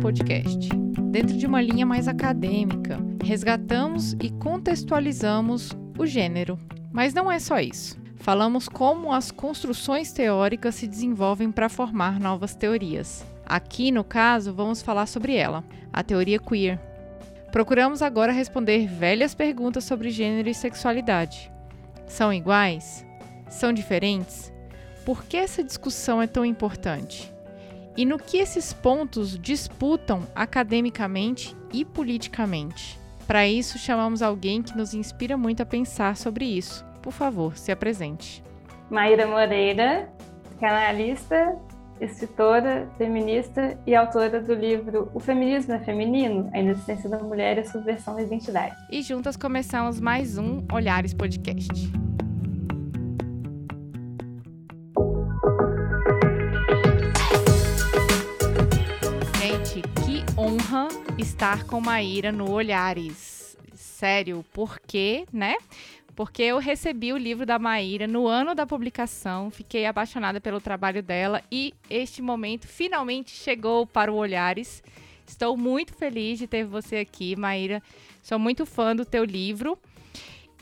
Podcast. Dentro de uma linha mais acadêmica, resgatamos e contextualizamos o gênero. Mas não é só isso. Falamos como as construções teóricas se desenvolvem para formar novas teorias. Aqui, no caso, vamos falar sobre ela, a teoria queer. Procuramos agora responder velhas perguntas sobre gênero e sexualidade. São iguais? São diferentes? Por que essa discussão é tão importante? E no que esses pontos disputam academicamente e politicamente? Para isso, chamamos alguém que nos inspira muito a pensar sobre isso. Por favor, se apresente. Maíra Moreira, canalista, escritora, feminista e autora do livro O Feminismo é Feminino? A Inexistência da Mulher e a Subversão da Identidade. E juntas começamos mais um Olhares Podcast. Estar com Maíra no Olhares. Sério, por quê, né? Porque eu recebi o livro da Maíra no ano da publicação, fiquei apaixonada pelo trabalho dela e este momento finalmente chegou para o Olhares. Estou muito feliz de ter você aqui, Maíra. Sou muito fã do teu livro.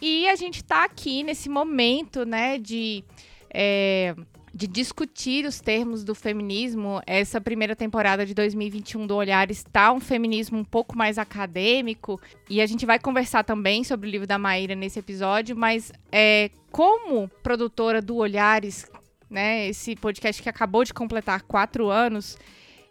E a gente está aqui nesse momento, né, de é, de discutir os termos do feminismo. Essa primeira temporada de 2021 do Olhar está um feminismo um pouco mais acadêmico e a gente vai conversar também sobre o livro da Maíra nesse episódio, mas é, como produtora do Olhares, né, esse podcast que acabou de completar quatro anos,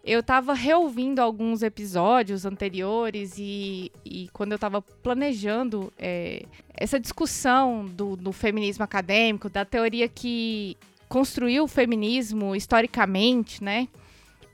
eu estava reouvindo alguns episódios anteriores e, e quando eu estava planejando é, essa discussão do, do, feminismo acadêmico, da teoria que construiu o feminismo historicamente, né?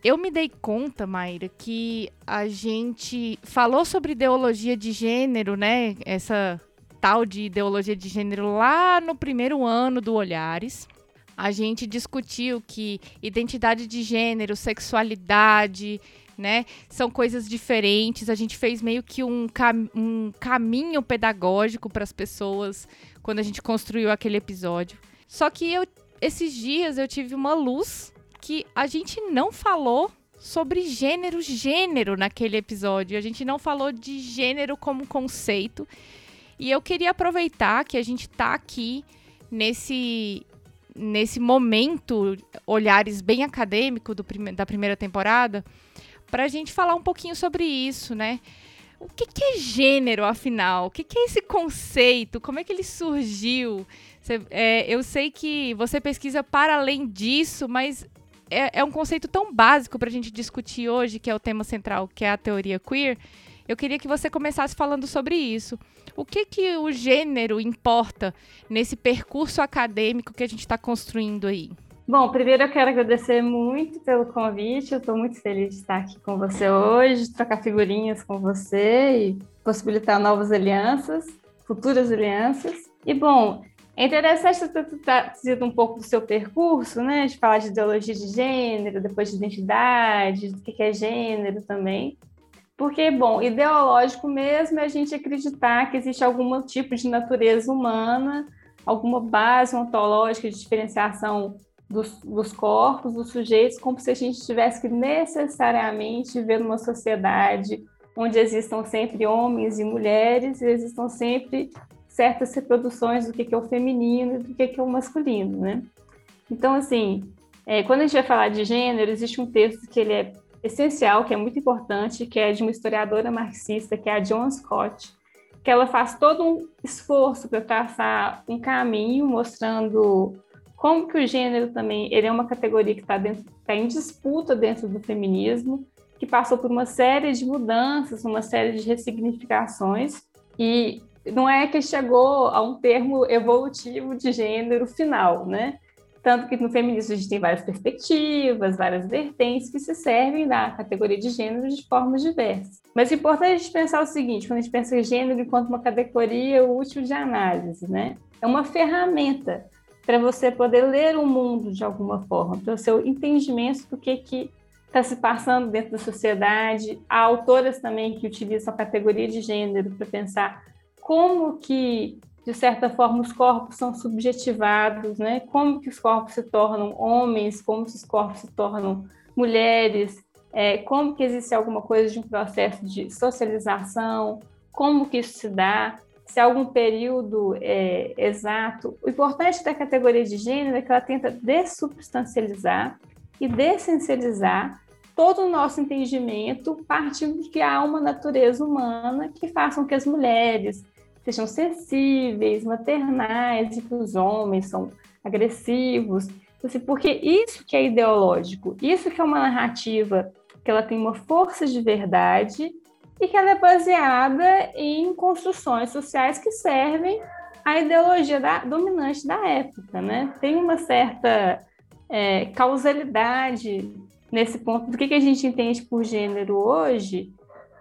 Eu me dei conta, Mayra, que a gente falou sobre ideologia de gênero, né? Essa tal de ideologia de gênero lá no primeiro ano do Olhares. A gente discutiu que identidade de gênero, sexualidade, né, são coisas diferentes. A gente fez meio que um, cam um caminho pedagógico para as pessoas quando a gente construiu aquele episódio. Só que eu esses dias eu tive uma luz que a gente não falou sobre gênero, gênero naquele episódio. A gente não falou de gênero como conceito. E eu queria aproveitar que a gente está aqui nesse nesse momento, olhares bem acadêmico do prime da primeira temporada, para a gente falar um pouquinho sobre isso, né? O que, que é gênero, afinal? O que, que é esse conceito? Como é que ele surgiu? É, eu sei que você pesquisa para além disso, mas é, é um conceito tão básico para a gente discutir hoje, que é o tema central, que é a teoria queer. Eu queria que você começasse falando sobre isso. O que, que o gênero importa nesse percurso acadêmico que a gente está construindo aí? Bom, primeiro eu quero agradecer muito pelo convite. Eu estou muito feliz de estar aqui com você hoje, trocar figurinhas com você e possibilitar novas alianças, futuras alianças. E bom, é interessante você ter trazido um pouco do seu percurso, né? De falar de ideologia de gênero, depois de identidade, do que é gênero também. Porque, bom, ideológico mesmo é a gente acreditar que existe algum tipo de natureza humana, alguma base ontológica de diferenciação dos, dos corpos, dos sujeitos, como se a gente tivesse que necessariamente viver numa sociedade onde existam sempre homens e mulheres e existam sempre certas reproduções do que é o feminino e do que é o masculino, né? Então, assim, é, quando a gente vai falar de gênero, existe um texto que ele é essencial, que é muito importante, que é de uma historiadora marxista, que é a John Scott, que ela faz todo um esforço para traçar um caminho mostrando como que o gênero também ele é uma categoria que está tá em disputa dentro do feminismo, que passou por uma série de mudanças, uma série de ressignificações, e não é que chegou a um termo evolutivo de gênero final, né? Tanto que no feminismo a gente tem várias perspectivas, várias vertentes que se servem da categoria de gênero de formas diversas. Mas é importante a gente pensar o seguinte, quando a gente pensa em gênero enquanto uma categoria útil de análise, né? É uma ferramenta para você poder ler o mundo de alguma forma, para o seu entendimento do que que está se passando dentro da sociedade. Há autoras também que utilizam a categoria de gênero para pensar como que de certa forma, os corpos são subjetivados, né? Como que os corpos se tornam homens, como que os corpos se tornam mulheres, é, como que existe alguma coisa de um processo de socialização, como que isso se dá, se há algum período é, exato. O importante da categoria de gênero é que ela tenta dessubstancializar e dessensibilizar todo o nosso entendimento partindo de que há uma natureza humana que faça com que as mulheres, sejam sensíveis, maternais, e que os homens são agressivos. Assim, porque isso que é ideológico, isso que é uma narrativa que ela tem uma força de verdade e que ela é baseada em construções sociais que servem à ideologia da, dominante da época, né? Tem uma certa é, causalidade nesse ponto do que, que a gente entende por gênero hoje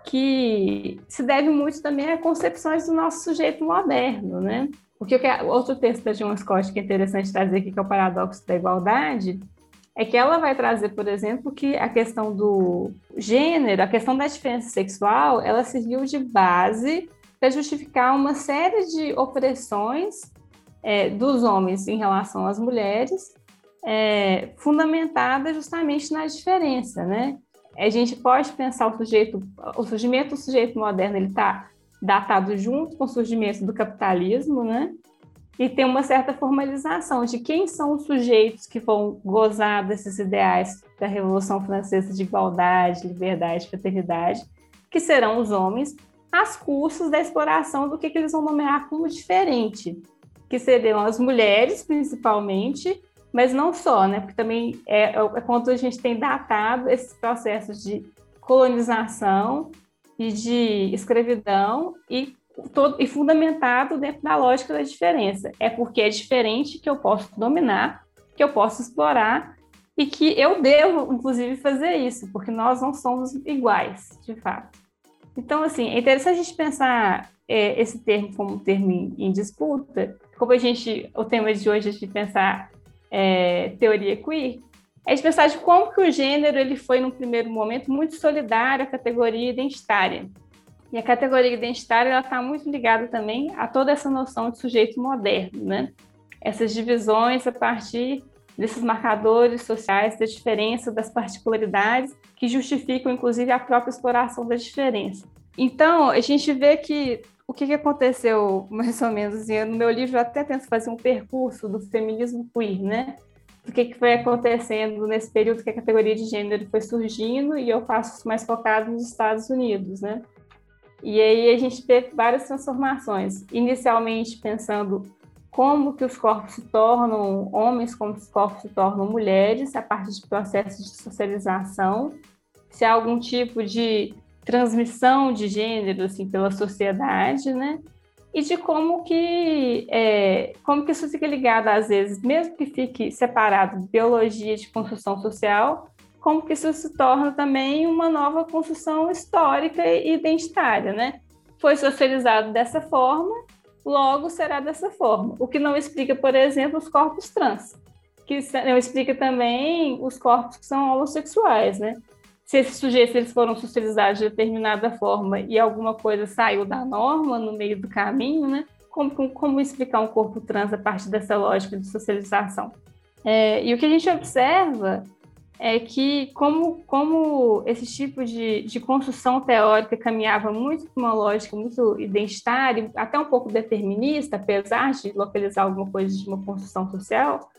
que se deve muito também a concepções do nosso sujeito moderno, né? Porque outro texto da Joan Scott que é interessante trazer aqui, que é o paradoxo da igualdade, é que ela vai trazer, por exemplo, que a questão do gênero, a questão da diferença sexual, ela serviu de base para justificar uma série de opressões é, dos homens em relação às mulheres, é, fundamentada justamente na diferença, né? a gente pode pensar o sujeito, o surgimento do sujeito moderno, ele está datado junto com o surgimento do capitalismo, né? E tem uma certa formalização de quem são os sujeitos que vão gozar desses ideais da Revolução Francesa de igualdade, liberdade, fraternidade, que serão os homens, às custas da exploração do que, que eles vão nomear como diferente, que seriam as mulheres, principalmente, mas não só, né? Porque também é, é quando a gente tem datado esses processos de colonização e de escravidão e, todo, e fundamentado dentro da lógica da diferença. É porque é diferente que eu posso dominar, que eu posso explorar e que eu devo, inclusive, fazer isso, porque nós não somos iguais, de fato. Então, assim, é interessante a gente pensar é, esse termo como um termo em, em disputa, como a gente, o tema de hoje é de pensar é, teoria queer, é de pensar de como que o gênero ele foi, num primeiro momento, muito solidário à categoria identitária. E a categoria identitária está muito ligada também a toda essa noção de sujeito moderno, né? Essas divisões a partir desses marcadores sociais, da diferença, das particularidades, que justificam, inclusive, a própria exploração da diferença. Então, a gente vê que o que, aconteceu, mais ou menos, no meu livro eu até tento fazer um percurso do feminismo queer, né? O que, foi acontecendo nesse período que a categoria de gênero foi surgindo e eu faço mais focado nos Estados Unidos, né? E aí a gente vê várias transformações. Inicialmente pensando como que os corpos se tornam homens, como os corpos se tornam mulheres, a partir de processos de socialização, se há algum tipo de transmissão de gênero assim pela sociedade, né? E de como que é, como que isso fica ligado às vezes, mesmo que fique separado biologia de construção social, como que isso se torna também uma nova construção histórica e identitária, né? Foi socializado dessa forma, logo será dessa forma. O que não explica, por exemplo, os corpos trans, que não explica também os corpos que são homossexuais, né? se esses sujeitos eles foram socializados de determinada forma e alguma coisa saiu da norma no meio do caminho, né? Como, como explicar um corpo trans a partir dessa lógica de socialização? É, e o que a gente observa é que, como, como esse tipo de, de construção teórica caminhava muito para uma lógica muito identitária, até um pouco determinista, apesar de localizar alguma coisa de uma construção social,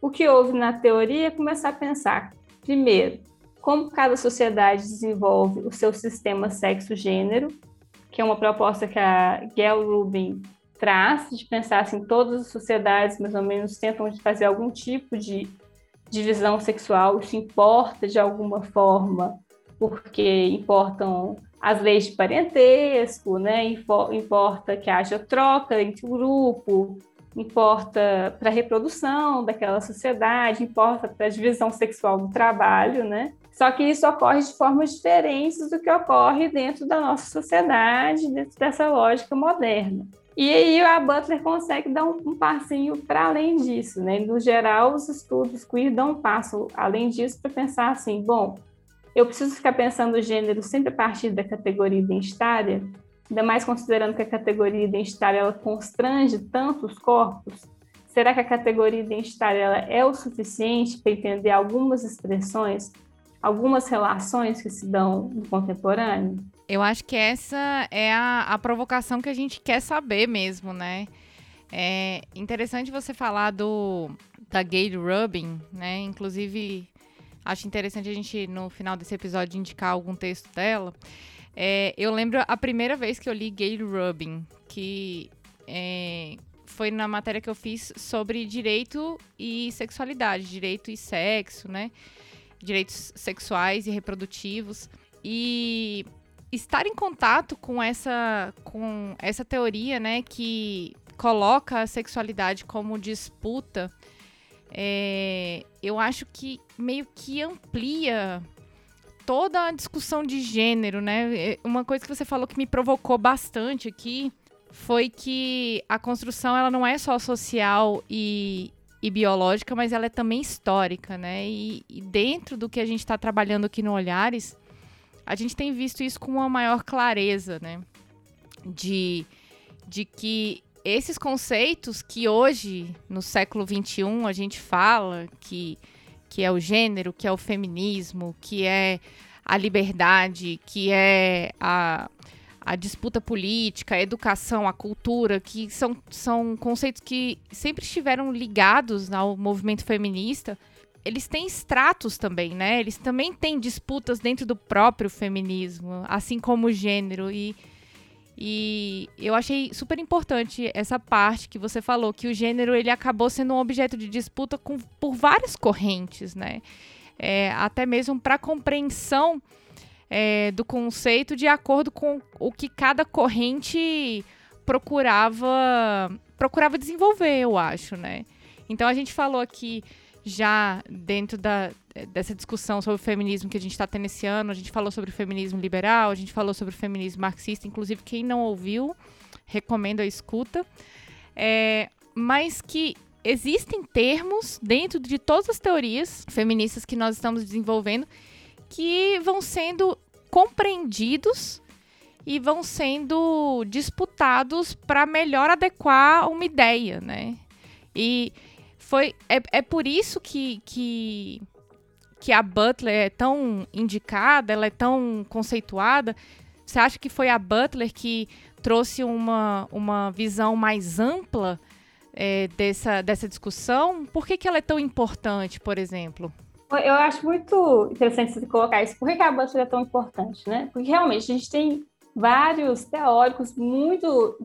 o que houve na teoria é começar a pensar, primeiro, como cada sociedade desenvolve o seu sistema sexo-gênero, que é uma proposta que a Gail Rubin traz, de pensar assim, todas as sociedades mais ou menos tentam fazer algum tipo de divisão sexual, isso importa de alguma forma, porque importam as leis de parentesco, né? importa que haja troca entre o grupo, importa para a reprodução daquela sociedade, importa para a divisão sexual do trabalho, né? Só que isso ocorre de formas diferentes do que ocorre dentro da nossa sociedade, dentro dessa lógica moderna. E aí a Butler consegue dar um, um passinho para além disso, né? No geral, os estudos queer dão um passo além disso para pensar assim, bom, eu preciso ficar pensando o gênero sempre a partir da categoria identitária, ainda mais considerando que a categoria identitária ela constrange tanto os corpos. Será que a categoria identitária ela é o suficiente para entender algumas expressões, algumas relações que se dão no contemporâneo? Eu acho que essa é a, a provocação que a gente quer saber mesmo, né? É interessante você falar do da Gayle Rubin, né? Inclusive, acho interessante a gente, no final desse episódio, indicar algum texto dela. É, eu lembro a primeira vez que eu li Gayle Rubin, que é, foi na matéria que eu fiz sobre direito e sexualidade, direito e sexo, né? Direitos sexuais e reprodutivos. E estar em contato com essa, com essa teoria, né, que coloca a sexualidade como disputa, é, eu acho que meio que amplia toda a discussão de gênero, né? É, uma coisa que você falou que me provocou bastante aqui foi que a construção ela não é só social e, e biológica, mas ela é também histórica, né? E, e dentro do que a gente está trabalhando aqui no Olhares, a gente tem visto isso com uma maior clareza, né? De, de que esses conceitos que hoje, no século XXI, a gente fala que, que é o gênero, que é o feminismo, que é a liberdade, que é a, a disputa política, a educação, a cultura, que são, são conceitos que sempre estiveram ligados ao movimento feminista, eles têm estratos também, né? Eles também têm disputas dentro do próprio feminismo, assim como o gênero. E, e eu achei super importante essa parte que você falou, que o gênero ele acabou sendo um objeto de disputa com, por várias correntes, né? É, até mesmo para compreensão é, do conceito de acordo com o que cada corrente procurava procurava desenvolver, eu acho, né? Então a gente falou aqui já dentro da, dessa discussão sobre o feminismo que a gente está tendo esse ano, a gente falou sobre o feminismo liberal, a gente falou sobre o feminismo marxista, inclusive quem não ouviu, recomendo a escuta. É, mas que existem termos dentro de todas as teorias feministas que nós estamos desenvolvendo que vão sendo compreendidos e vão sendo disputados para melhor adequar uma ideia, né? E foi é, é por isso que, que que a Butler é tão indicada, ela é tão conceituada. Você acha que foi a Butler que trouxe uma, uma visão mais ampla é, dessa, dessa discussão? Por que, que ela é tão importante, por exemplo? Eu acho muito interessante você colocar isso. Por que, que a Butler é tão importante, né? Porque realmente a gente tem vários teóricos muito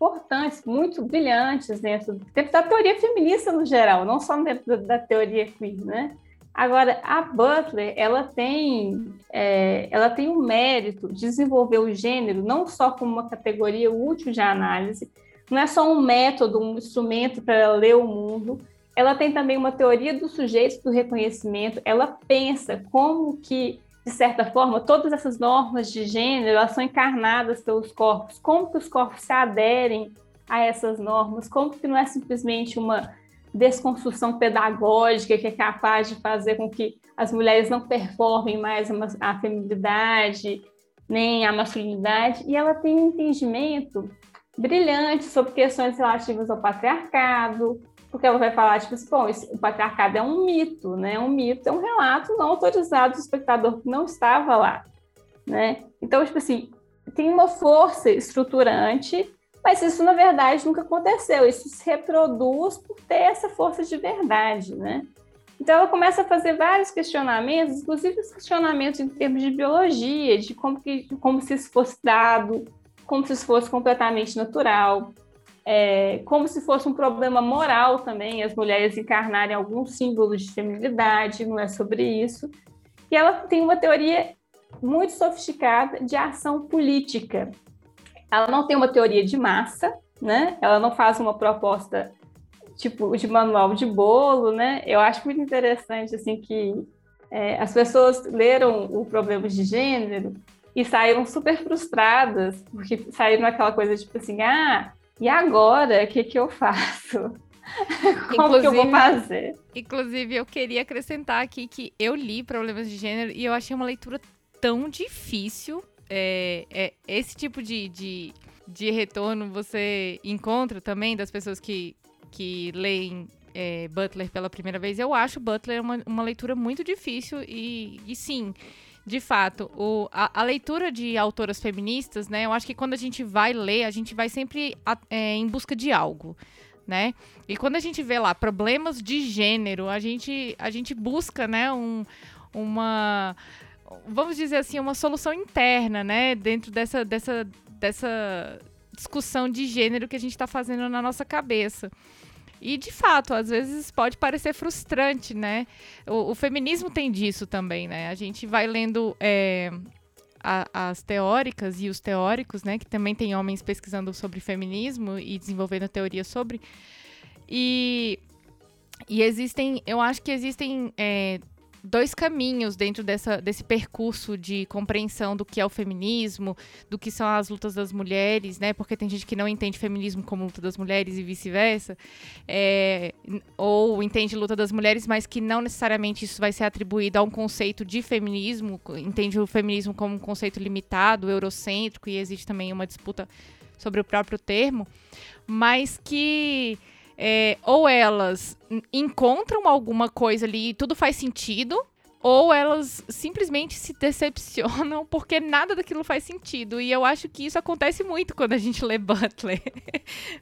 importantes, muito brilhantes dentro, dentro da teoria feminista no geral, não só dentro da, teoria queer, né? Agora, a Butler, ela tem, é, ela tem o mérito de desenvolver o gênero não só como uma categoria útil de análise, não é só um método, um instrumento para ler o mundo, ela tem também uma teoria dos sujeitos do reconhecimento, ela pensa como que de certa forma, todas essas normas de gênero elas são encarnadas pelos corpos. Como que os corpos se aderem a essas normas? Como que não é simplesmente uma desconstrução pedagógica que é capaz de fazer com que as mulheres não performem mais a feminilidade nem a masculinidade? E ela tem um entendimento brilhante sobre questões relativas ao patriarcado, porque ela vai falar, tipo assim, bom, o patriarcado é um mito, né? Um mito é um relato não autorizado do espectador que não estava lá, né? Então, tipo assim, tem uma força estruturante, mas isso, na verdade, nunca aconteceu. Isso se reproduz por ter essa força de verdade, né? Então, ela começa a fazer vários questionamentos, inclusive os questionamentos em termos de biologia, de como, que, como se isso fosse dado, como se isso fosse completamente natural é, como se fosse um problema moral também, as mulheres encarnarem alguns símbolos de feminilidade, não é sobre isso. E ela tem uma teoria muito sofisticada de ação política. Ela não tem uma teoria de massa, né? Ela não faz uma proposta tipo de manual de bolo, né? Eu acho muito interessante assim que é, as pessoas leram o problema de gênero e saíram super frustradas, porque saíram aquela coisa tipo assim, ah, e agora, o que, que eu faço? Como que eu vou fazer? Inclusive, eu queria acrescentar aqui que eu li Problemas de Gênero e eu achei uma leitura tão difícil. É, é esse tipo de, de, de retorno você encontra também das pessoas que, que leem é, Butler pela primeira vez. Eu acho Butler uma, uma leitura muito difícil e, e sim de fato, o, a, a, leitura de autoras feministas, né? Eu acho que quando a gente vai ler, a gente vai sempre a, é, em busca de algo, né? E quando a gente vê lá problemas de gênero, a gente, a gente busca, né? Um, uma, vamos dizer assim, uma solução interna, né? Dentro dessa, dessa, dessa discussão de gênero que a gente está fazendo na nossa cabeça. E, de fato, às vezes pode parecer frustrante, né? O, o feminismo tem disso também, né? A gente vai lendo é, a, as teóricas e os teóricos, né? Que também tem homens pesquisando sobre feminismo e desenvolvendo teorias sobre. E, e existem, eu acho que existem é, dois caminhos dentro dessa, desse percurso de compreensão do que é o feminismo, do que são as lutas das mulheres, né? Porque tem gente que não entende feminismo como luta das mulheres e vice-versa, é, ou entende luta das mulheres, mas que não necessariamente isso vai ser atribuído a um conceito de feminismo, entende o feminismo como um conceito limitado, eurocêntrico, e existe também uma disputa sobre o próprio termo, mas que é, ou elas encontram alguma coisa ali e tudo faz sentido, ou elas simplesmente se decepcionam porque nada daquilo faz sentido. E eu acho que isso acontece muito quando a gente lê Butler.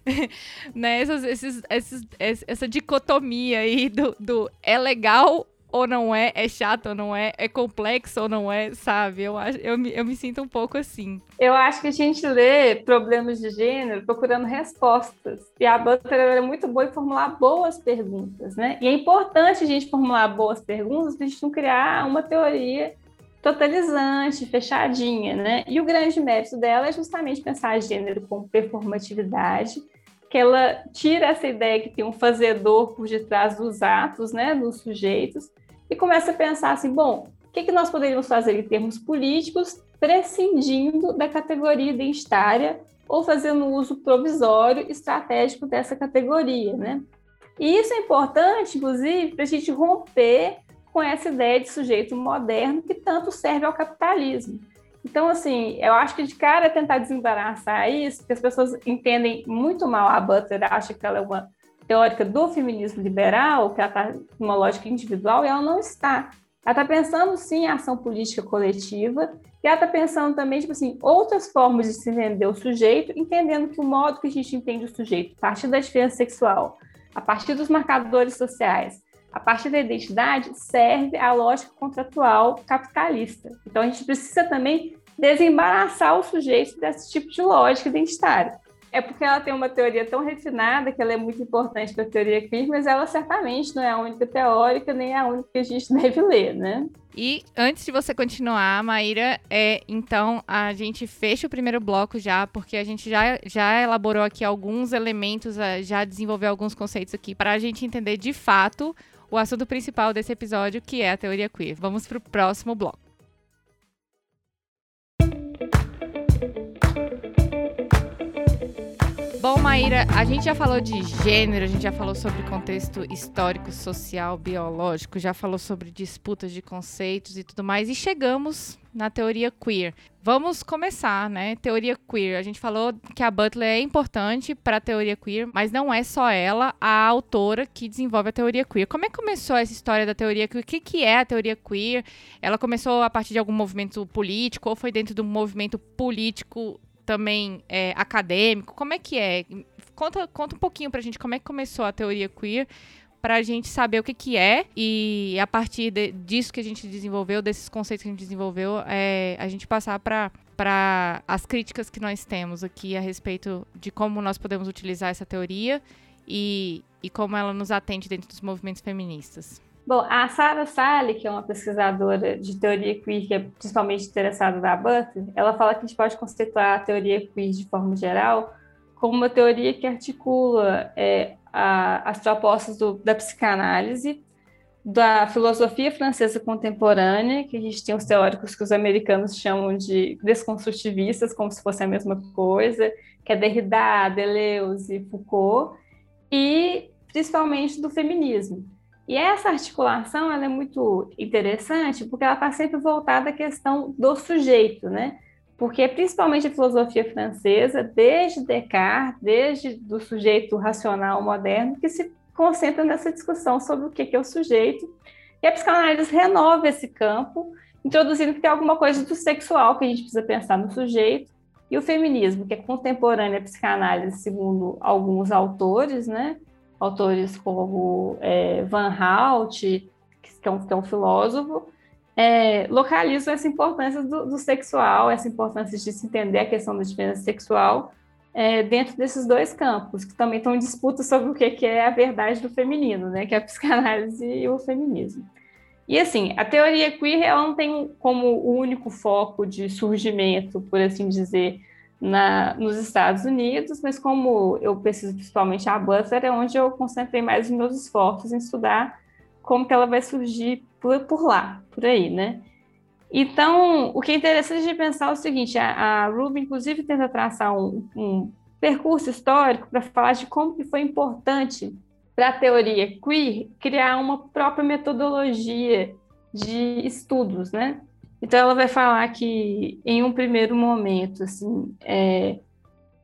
né? Essas, esses, esses, essa dicotomia aí do, do é legal ou não é, é chato ou não é, é complexo ou não é, sabe? Eu, acho, eu, me, eu me sinto um pouco assim. Eu acho que a gente lê problemas de gênero procurando respostas. E a Butler é muito boa em formular boas perguntas, né? E é importante a gente formular boas perguntas para a gente não criar uma teoria totalizante, fechadinha, né? E o grande mérito dela é justamente pensar gênero como performatividade, que ela tira essa ideia que tem um fazedor por detrás dos atos, né, dos sujeitos, e começa a pensar assim, bom, o que, que nós poderíamos fazer em termos políticos, prescindindo da categoria identitária ou fazendo uso provisório estratégico dessa categoria, né? E isso é importante, inclusive, para a gente romper com essa ideia de sujeito moderno que tanto serve ao capitalismo. Então, assim, eu acho que de cara tentar desembaraçar isso, porque as pessoas entendem muito mal a Butler, acham que ela é uma teórica do feminismo liberal, que ela está numa lógica individual, e ela não está. Ela está pensando, sim, em ação política coletiva, e ela está pensando também, tipo assim, outras formas de se entender o sujeito, entendendo que o modo que a gente entende o sujeito, a partir da diferença sexual, a partir dos marcadores sociais, a partir da identidade, serve à lógica contratual capitalista. Então, a gente precisa também desembaraçar o sujeito desse tipo de lógica identitária. É porque ela tem uma teoria tão refinada que ela é muito importante para a teoria queer, mas ela certamente não é a única teórica, nem a única que a gente deve ler, né? E antes de você continuar, Maíra, é, então a gente fecha o primeiro bloco já, porque a gente já, já elaborou aqui alguns elementos, já desenvolveu alguns conceitos aqui para a gente entender de fato o assunto principal desse episódio, que é a teoria queer. Vamos para o próximo bloco. Bom, Maíra, a gente já falou de gênero, a gente já falou sobre contexto histórico, social, biológico, já falou sobre disputas de conceitos e tudo mais, e chegamos na teoria queer. Vamos começar, né? Teoria queer. A gente falou que a Butler é importante para a teoria queer, mas não é só ela a autora que desenvolve a teoria queer. Como é que começou essa história da teoria queer? O que, que é a teoria queer? Ela começou a partir de algum movimento político ou foi dentro de um movimento político também é, acadêmico? Como é que é? Conta, conta um pouquinho pra gente como é que começou a teoria queer, para a gente saber o que, que é e a partir de, disso que a gente desenvolveu, desses conceitos que a gente desenvolveu, é, a gente passar para para as críticas que nós temos aqui a respeito de como nós podemos utilizar essa teoria e, e como ela nos atende dentro dos movimentos feministas. Bom, a Sarah Sally, que é uma pesquisadora de teoria queer, que é principalmente interessada na Butler, ela fala que a gente pode conceituar a teoria queer de forma geral como uma teoria que articula é, a, as propostas do, da psicanálise, da filosofia francesa contemporânea, que a gente tem os teóricos que os americanos chamam de desconstrutivistas, como se fosse a mesma coisa, que é Derrida, Deleuze, Foucault, e principalmente do feminismo. E essa articulação ela é muito interessante porque ela está sempre voltada à questão do sujeito, né? Porque principalmente a filosofia francesa, desde Descartes, desde do sujeito racional moderno, que se concentra nessa discussão sobre o que é o sujeito. E a psicanálise renova esse campo, introduzindo que tem alguma coisa do sexual que a gente precisa pensar no sujeito, e o feminismo, que é contemporânea à psicanálise, segundo alguns autores, né? autores como é, Van Hout, que é um, que é um filósofo, é, localizam essa importância do, do, sexual, essa importância de se entender a questão da diferença sexual é, dentro desses dois campos, que também estão em disputa sobre o que, que é a verdade do feminino, né, que é a psicanálise e o feminismo. E assim, a teoria queer ela não tem como o único foco de surgimento, por assim dizer, na, nos Estados Unidos, mas como eu pesquiso principalmente a Butler, é onde eu concentrei mais os meus esforços em estudar como que ela vai surgir por, por lá, por aí, né? Então, o que é interessante de pensar é o seguinte, a, a Ruby, inclusive, tenta traçar um, um percurso histórico para falar de como que foi importante para a teoria queer criar uma própria metodologia de estudos, né? Então, ela vai falar que, em um primeiro momento, assim, é,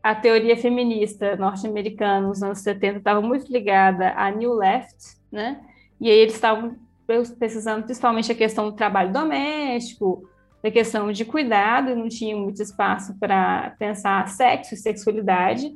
a teoria feminista norte-americana nos anos 70 estava muito ligada à New Left, né? E aí eles estavam pesquisando principalmente a questão do trabalho doméstico, da questão de cuidado, não tinha muito espaço para pensar sexo e sexualidade.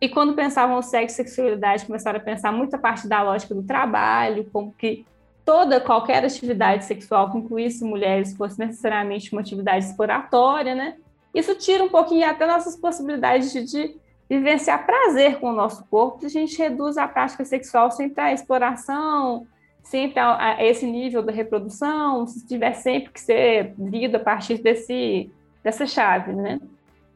E quando pensavam sexo e sexualidade, começaram a pensar muito a parte da lógica do trabalho, como que toda qualquer atividade sexual que incluísse mulheres fosse necessariamente uma atividade exploratória, né? Isso tira um pouquinho até nossas possibilidades de, de vivenciar prazer com o nosso corpo, a gente reduz a prática sexual sempre à exploração, sempre a, a esse nível da reprodução, se tiver sempre que ser lido a partir desse, dessa chave, né?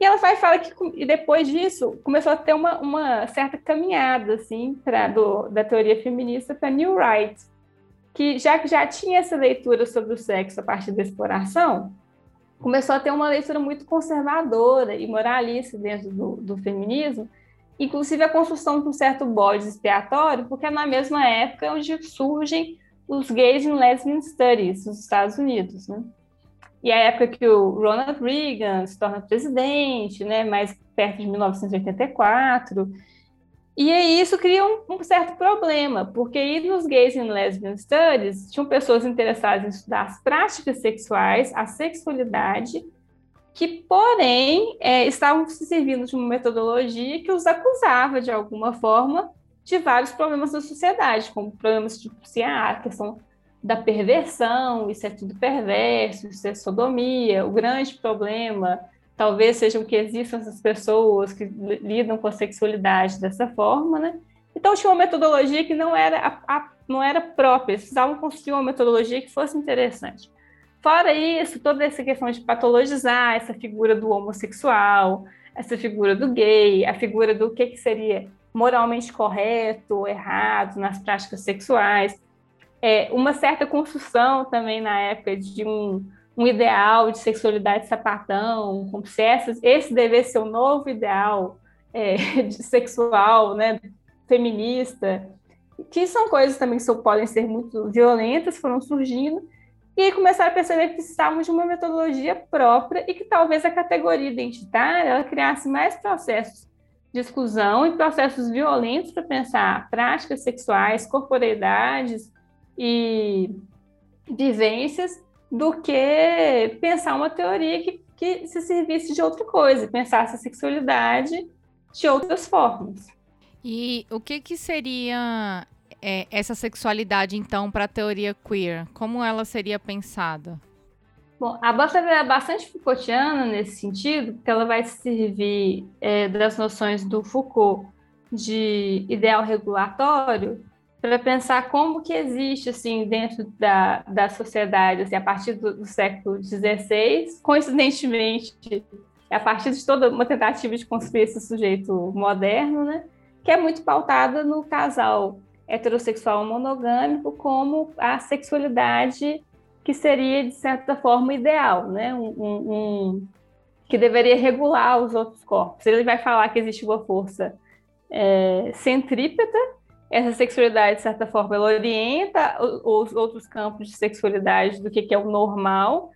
E ela vai falar que e depois disso começou a ter uma, uma certa caminhada assim para da teoria feminista para New Right, que já que já tinha essa leitura sobre o sexo a partir da exploração, começou a ter uma leitura muito conservadora e moralista dentro do, do feminismo, inclusive a construção de um certo bode expiatório, porque é na mesma época onde surgem os gays and lesbian studies nos Estados Unidos, né? E é a época que o Ronald Reagan se torna presidente, né, mais perto de 1984, e aí isso cria um, um, certo problema, porque aí nos Gays and Lesbian Studies tinham pessoas interessadas em estudar as práticas sexuais, a sexualidade, que, porém, é, estavam se servindo de uma metodologia que os acusava, de alguma forma, de vários problemas da sociedade, como problemas tipo assim, ah, a questão da perversão, isso é tudo perverso, isso é sodomia, o grande problema talvez sejam que existam essas pessoas que lidam com a sexualidade dessa forma, né? Então tinha uma metodologia que não era, a, a, não era própria, eles precisavam construir uma metodologia que fosse interessante. Fora isso, toda essa questão de patologizar essa figura do homossexual, essa figura do gay, a figura do que, que seria moralmente correto ou errado nas práticas sexuais, é, uma certa construção também na época de um, um ideal de sexualidade sapatão, como se essa, esse devesse ser o novo ideal é, sexual, né, feminista, que são coisas também que podem ser muito violentas, foram surgindo, e aí começaram a perceber que precisavam de uma metodologia própria e que talvez a categoria identitária ela criasse mais processos de exclusão e processos violentos para pensar práticas sexuais, corporeidades e vivências do que pensar uma teoria que, que se servisse de outra coisa, pensasse a sexualidade de outras formas. E o que, que seria é, essa sexualidade, então, para a teoria queer? Como ela seria pensada? Bom, a Butler é bastante Foucaultiana nesse sentido, porque ela vai servir é, das noções do Foucault de ideal regulatório para pensar como que existe assim dentro da, da sociedade assim, a partir do, do século XVI, coincidentemente a partir de toda uma tentativa de construir esse sujeito moderno, né? que é muito pautada no casal heterossexual monogâmico como a sexualidade que seria, de certa forma, ideal, né? Um, um, um, que deveria regular os outros corpos. Ele vai falar que existe uma força é, centrípeta, essa sexualidade, de certa forma, ela orienta os outros campos de sexualidade do que, é o normal,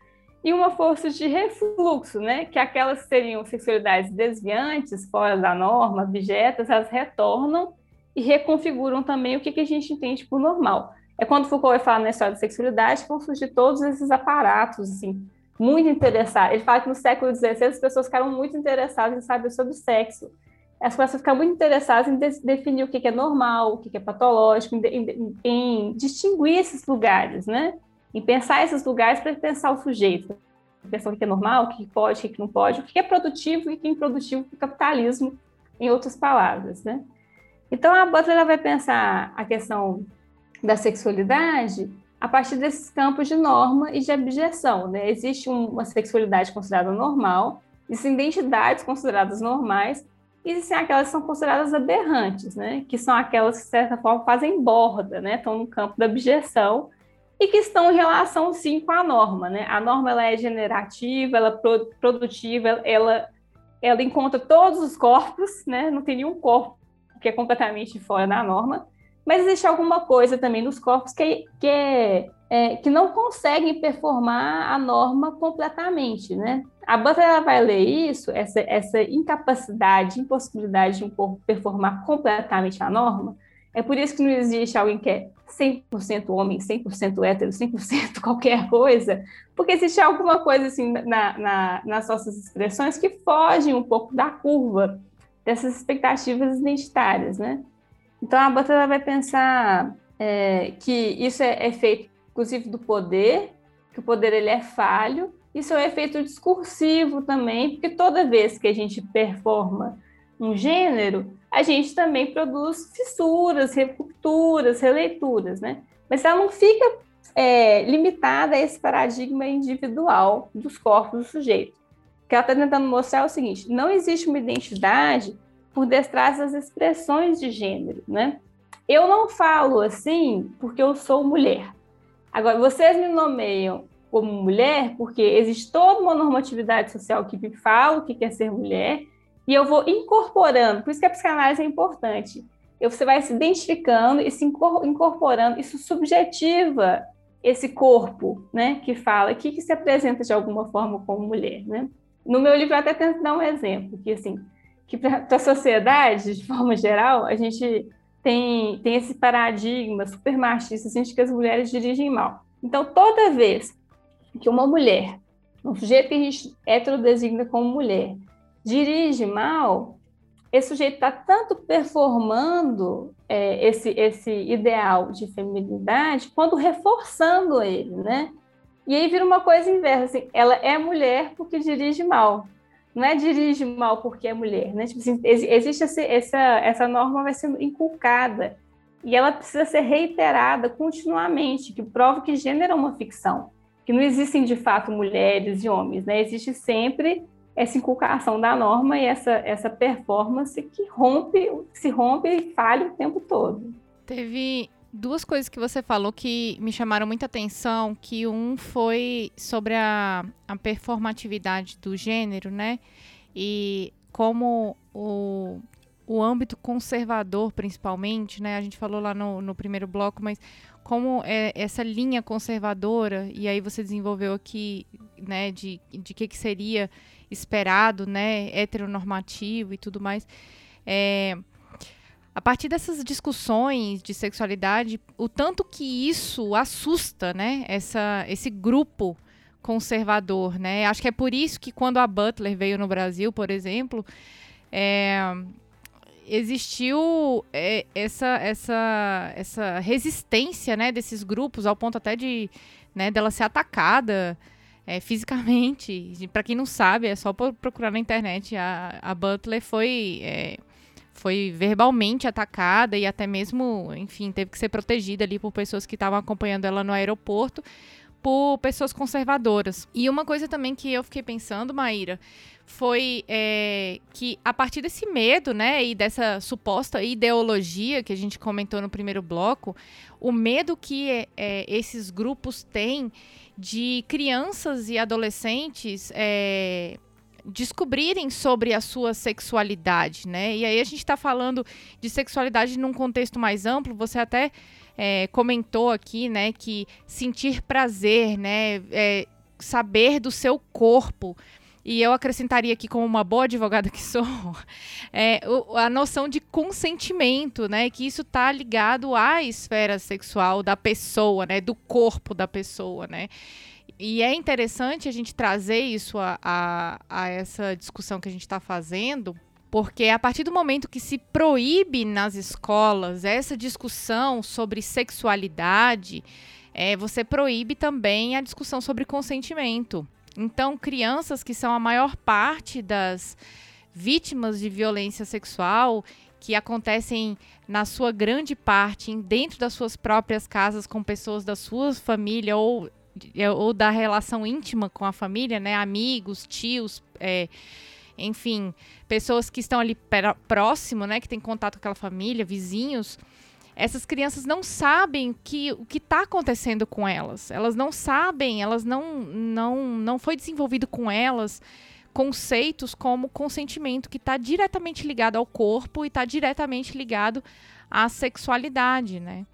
e uma força de refluxo, né? Que aquelas que seriam sexualidades desviantes, fora da norma, objetas, elas retornam e reconfiguram também o que, que a gente entende por normal. É quando Foucault vai falar na história da sexualidade que vão surgir todos esses aparatos, assim, muito interessados. Ele fala que no século XVI as pessoas ficaram muito interessadas em saber sobre sexo. As pessoas ficaram muito interessadas em de definir o que, que é normal, o que, que é patológico, em, em, em distinguir esses lugares, né? em pensar esses lugares para pensar o sujeito, pensar o que é normal, o que pode, o que não pode, o que é produtivo e o que é improdutivo para o capitalismo, em outras palavras, né? Então a Butler vai pensar a questão da sexualidade a partir desses campos de norma e de abjeção, né? Existe uma sexualidade considerada normal, existem identidades consideradas normais, e existem aquelas que são consideradas aberrantes, né? Que são aquelas que, de certa forma, fazem borda, né? Estão no campo da abjeção e que estão em relação sim com a norma, né? A norma ela é generativa, ela é produtiva, ela ela encontra todos os corpos, né? Não tem nenhum corpo que é completamente fora da norma, mas existe alguma coisa também nos corpos que, que, é, é, que não conseguem performar a norma completamente, né? A Butler vai ler isso, essa, essa incapacidade, impossibilidade de um corpo performar completamente a norma, é por isso que não existe alguém que é 100% homem, 100% hétero, 100% qualquer coisa, porque existe alguma coisa assim na, na, nas nossas expressões que fogem um pouco da curva dessas expectativas identitárias, né? Então a Butler vai pensar é, que isso é, é feito, inclusive, do poder, que o poder ele é falho, isso é um efeito discursivo também, porque toda vez que a gente performa um gênero, a gente também produz fissuras, rupturas, releituras, né? Mas ela não fica é, limitada a esse paradigma individual dos corpos do sujeito. O que ela está tentando mostrar é o seguinte: não existe uma identidade por detrás das expressões de gênero, né? Eu não falo assim porque eu sou mulher. Agora, vocês me nomeiam como mulher porque existe toda uma normatividade social que me fala o que quer ser mulher, e eu vou incorporando, por isso que a psicanálise é importante. Você vai se identificando e se incorporando, isso subjetiva esse corpo, né, que fala, que, que se apresenta de alguma forma como mulher, né? No meu livro eu até tento dar um exemplo, que assim, que para a sociedade, de forma geral, a gente tem, tem esse paradigma super machista, assim, de que as mulheres dirigem mal. Então, toda vez que uma mulher, um sujeito que a gente heterodesigna como mulher, dirige mal, esse sujeito está tanto performando é, esse, esse ideal de feminilidade, quanto reforçando ele, né? E aí vira uma coisa inversa, assim, ela é mulher porque dirige mal, não é dirige mal porque é mulher, né? Tipo assim, existe essa, essa, essa norma vai sendo inculcada e ela precisa ser reiterada continuamente, que prova que gênero é uma ficção, que não existem de fato mulheres e homens, né? Existe sempre essa inculcação da norma e essa, essa performance que rompe, se rompe e falha o tempo todo. Teve duas coisas que você falou que me chamaram muita atenção, que um foi sobre a, a performatividade do gênero, né? E como o, o âmbito conservador, principalmente, né? A gente falou lá no, no primeiro bloco, mas como é essa linha conservadora, e aí você desenvolveu aqui, né, de, de que, que seria esperado, né, heteronormativo e tudo mais. É, a partir dessas discussões de sexualidade, o tanto que isso assusta, né, essa, esse grupo conservador, né? Acho que é por isso que quando a Butler veio no Brasil, por exemplo, é, existiu é, essa, essa, essa resistência, né, desses grupos ao ponto até de, né, dela ser atacada é, fisicamente. Para quem não sabe, é só procurar na internet. A, a Butler foi, é, foi verbalmente atacada e até mesmo, enfim, teve que ser protegida ali por pessoas que estavam acompanhando ela no aeroporto, por pessoas conservadoras. E uma coisa também que eu fiquei pensando, Maíra, foi é, que a partir desse medo, né, e dessa suposta ideologia que a gente comentou no primeiro bloco, o medo que é, é esses grupos têm de crianças e adolescentes é, descobrirem sobre a sua sexualidade, né? E aí a gente está falando de sexualidade num contexto mais amplo. Você até é, comentou aqui, né, que sentir prazer, né, é, saber do seu corpo. E eu acrescentaria aqui, como uma boa advogada que sou, é, a noção de consentimento, né? Que isso está ligado à esfera sexual da pessoa, né? Do corpo da pessoa, né? E é interessante a gente trazer isso a, a, a essa discussão que a gente está fazendo, porque a partir do momento que se proíbe nas escolas essa discussão sobre sexualidade, é, você proíbe também a discussão sobre consentimento. Então, crianças que são a maior parte das vítimas de violência sexual, que acontecem na sua grande parte dentro das suas próprias casas com pessoas da sua família ou ou da relação íntima com a família, né? Amigos, tios, é, enfim, pessoas que estão ali próximo, né? Que tem contato com aquela família, vizinhos. Essas crianças não sabem que, o que está acontecendo com elas. Elas não sabem, elas não, não, não foi desenvolvido com elas conceitos como consentimento que está diretamente ligado ao corpo e está diretamente ligado à sexualidade, né?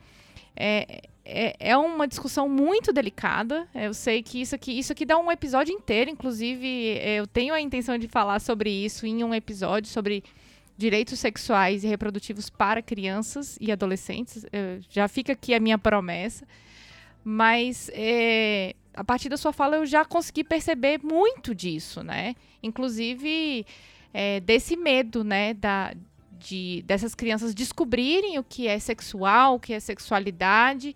É, é, é uma discussão muito delicada. Eu sei que isso aqui, isso aqui dá um episódio inteiro, inclusive eu tenho a intenção de falar sobre isso em um episódio sobre direitos sexuais e reprodutivos para crianças e adolescentes. Eu, já fica aqui a minha promessa. Mas é, a partir da sua fala eu já consegui perceber muito disso, né? Inclusive é, desse medo, né, da, de, dessas crianças descobrirem o que é sexual, o que é sexualidade,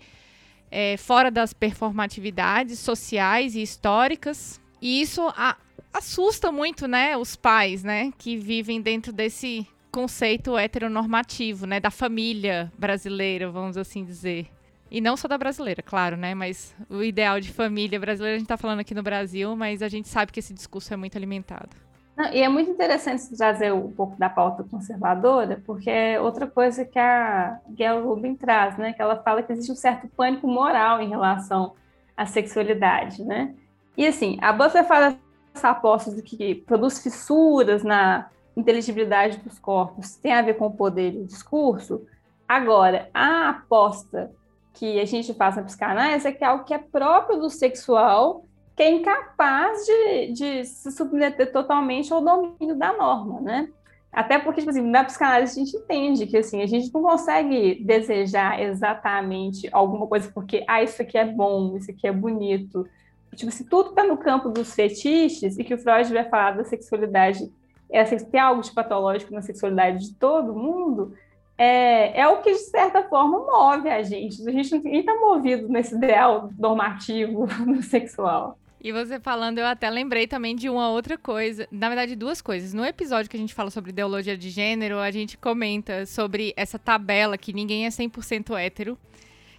é, fora das performatividades sociais e históricas. E isso a, assusta muito, né, os pais, né, que vivem dentro desse conceito heteronormativo, né, da família brasileira, vamos assim dizer. E não só da brasileira, claro, né? Mas o ideal de família brasileira a gente está falando aqui no Brasil, mas a gente sabe que esse discurso é muito alimentado. Não, e é muito interessante trazer um pouco da pauta conservadora, porque é outra coisa que a Gail Rubin traz, né? Que ela fala que existe um certo pânico moral em relação à sexualidade, né? E assim, a Butler fala essa aposta de que produz fissuras na inteligibilidade dos corpos, tem a ver com o poder e o discurso. Agora, a aposta que a gente faz na psicanálise é que é algo que é próprio do sexual que é incapaz de, de se submeter totalmente ao domínio da norma, né? Até porque, tipo assim, na psicanálise a gente entende que, assim, a gente não consegue desejar exatamente alguma coisa porque, ah, isso aqui é bom, isso aqui é bonito. Tipo, se tudo está no campo dos fetiches e que o Freud vai falar da sexualidade, é, tem algo de patológico na sexualidade de todo mundo, é, é o que, de certa forma, move a gente. A gente não está movido nesse ideal normativo sexual. E você falando, eu até lembrei também de uma outra coisa. Na verdade, duas coisas. No episódio que a gente fala sobre ideologia de gênero, a gente comenta sobre essa tabela que ninguém é 100% hétero.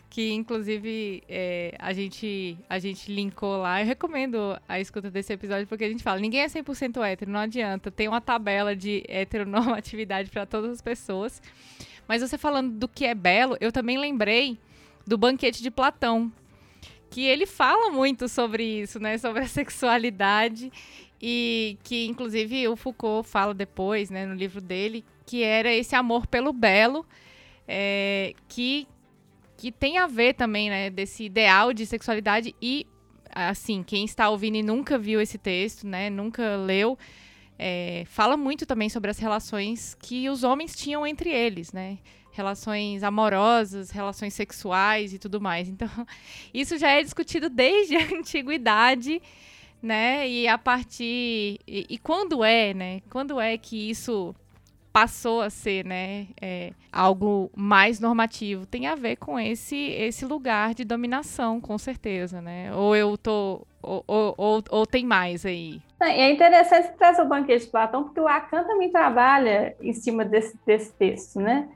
Que, inclusive, é, a, gente, a gente linkou lá. Eu recomendo a escuta desse episódio, porque a gente fala: ninguém é 100% hétero, não adianta. Tem uma tabela de heteronormatividade para todas as pessoas. Mas você falando do que é belo, eu também lembrei do banquete de Platão, que ele fala muito sobre isso, né? Sobre a sexualidade e que inclusive o Foucault fala depois, né, no livro dele, que era esse amor pelo belo, é, que que tem a ver também, né, desse ideal de sexualidade e assim quem está ouvindo e nunca viu esse texto, né, nunca leu, é, fala muito também sobre as relações que os homens tinham entre eles, né? Relações amorosas, relações sexuais e tudo mais. Então, isso já é discutido desde a antiguidade, né? E a partir e, e quando é, né? Quando é que isso passou a ser, né, é, algo mais normativo? Tem a ver com esse esse lugar de dominação, com certeza, né? Ou eu tô ou, ou, ou, tem mais aí? É interessante trazer o banquete de Platão, porque o Lacan também trabalha em cima desse, desse texto, né?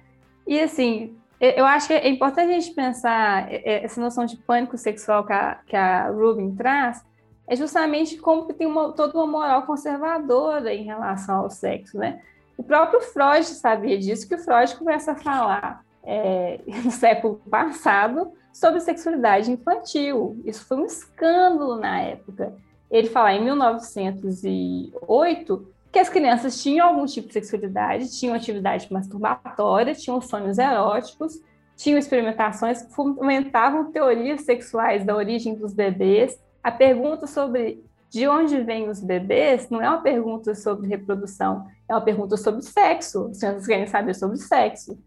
E assim, Eu acho que é importante a gente pensar essa noção de pânico sexual que a, que a Rubin traz, é justamente como que tem uma, toda uma moral conservadora em relação ao sexo, né? O próprio Freud sabia disso, que o Freud começa a falar é, no século passado sobre sexualidade infantil. Isso foi um escândalo na época. Ele fala em 1908 que as crianças tinham algum tipo de sexualidade, tinham atividade masturbatória, tinham sonhos eróticos, tinham experimentações que fomentavam teorias sexuais da origem dos bebês. A pergunta sobre de onde vêm os bebês não é uma pergunta sobre reprodução, é uma pergunta sobre sexo. As crianças querem saber sobre sexo.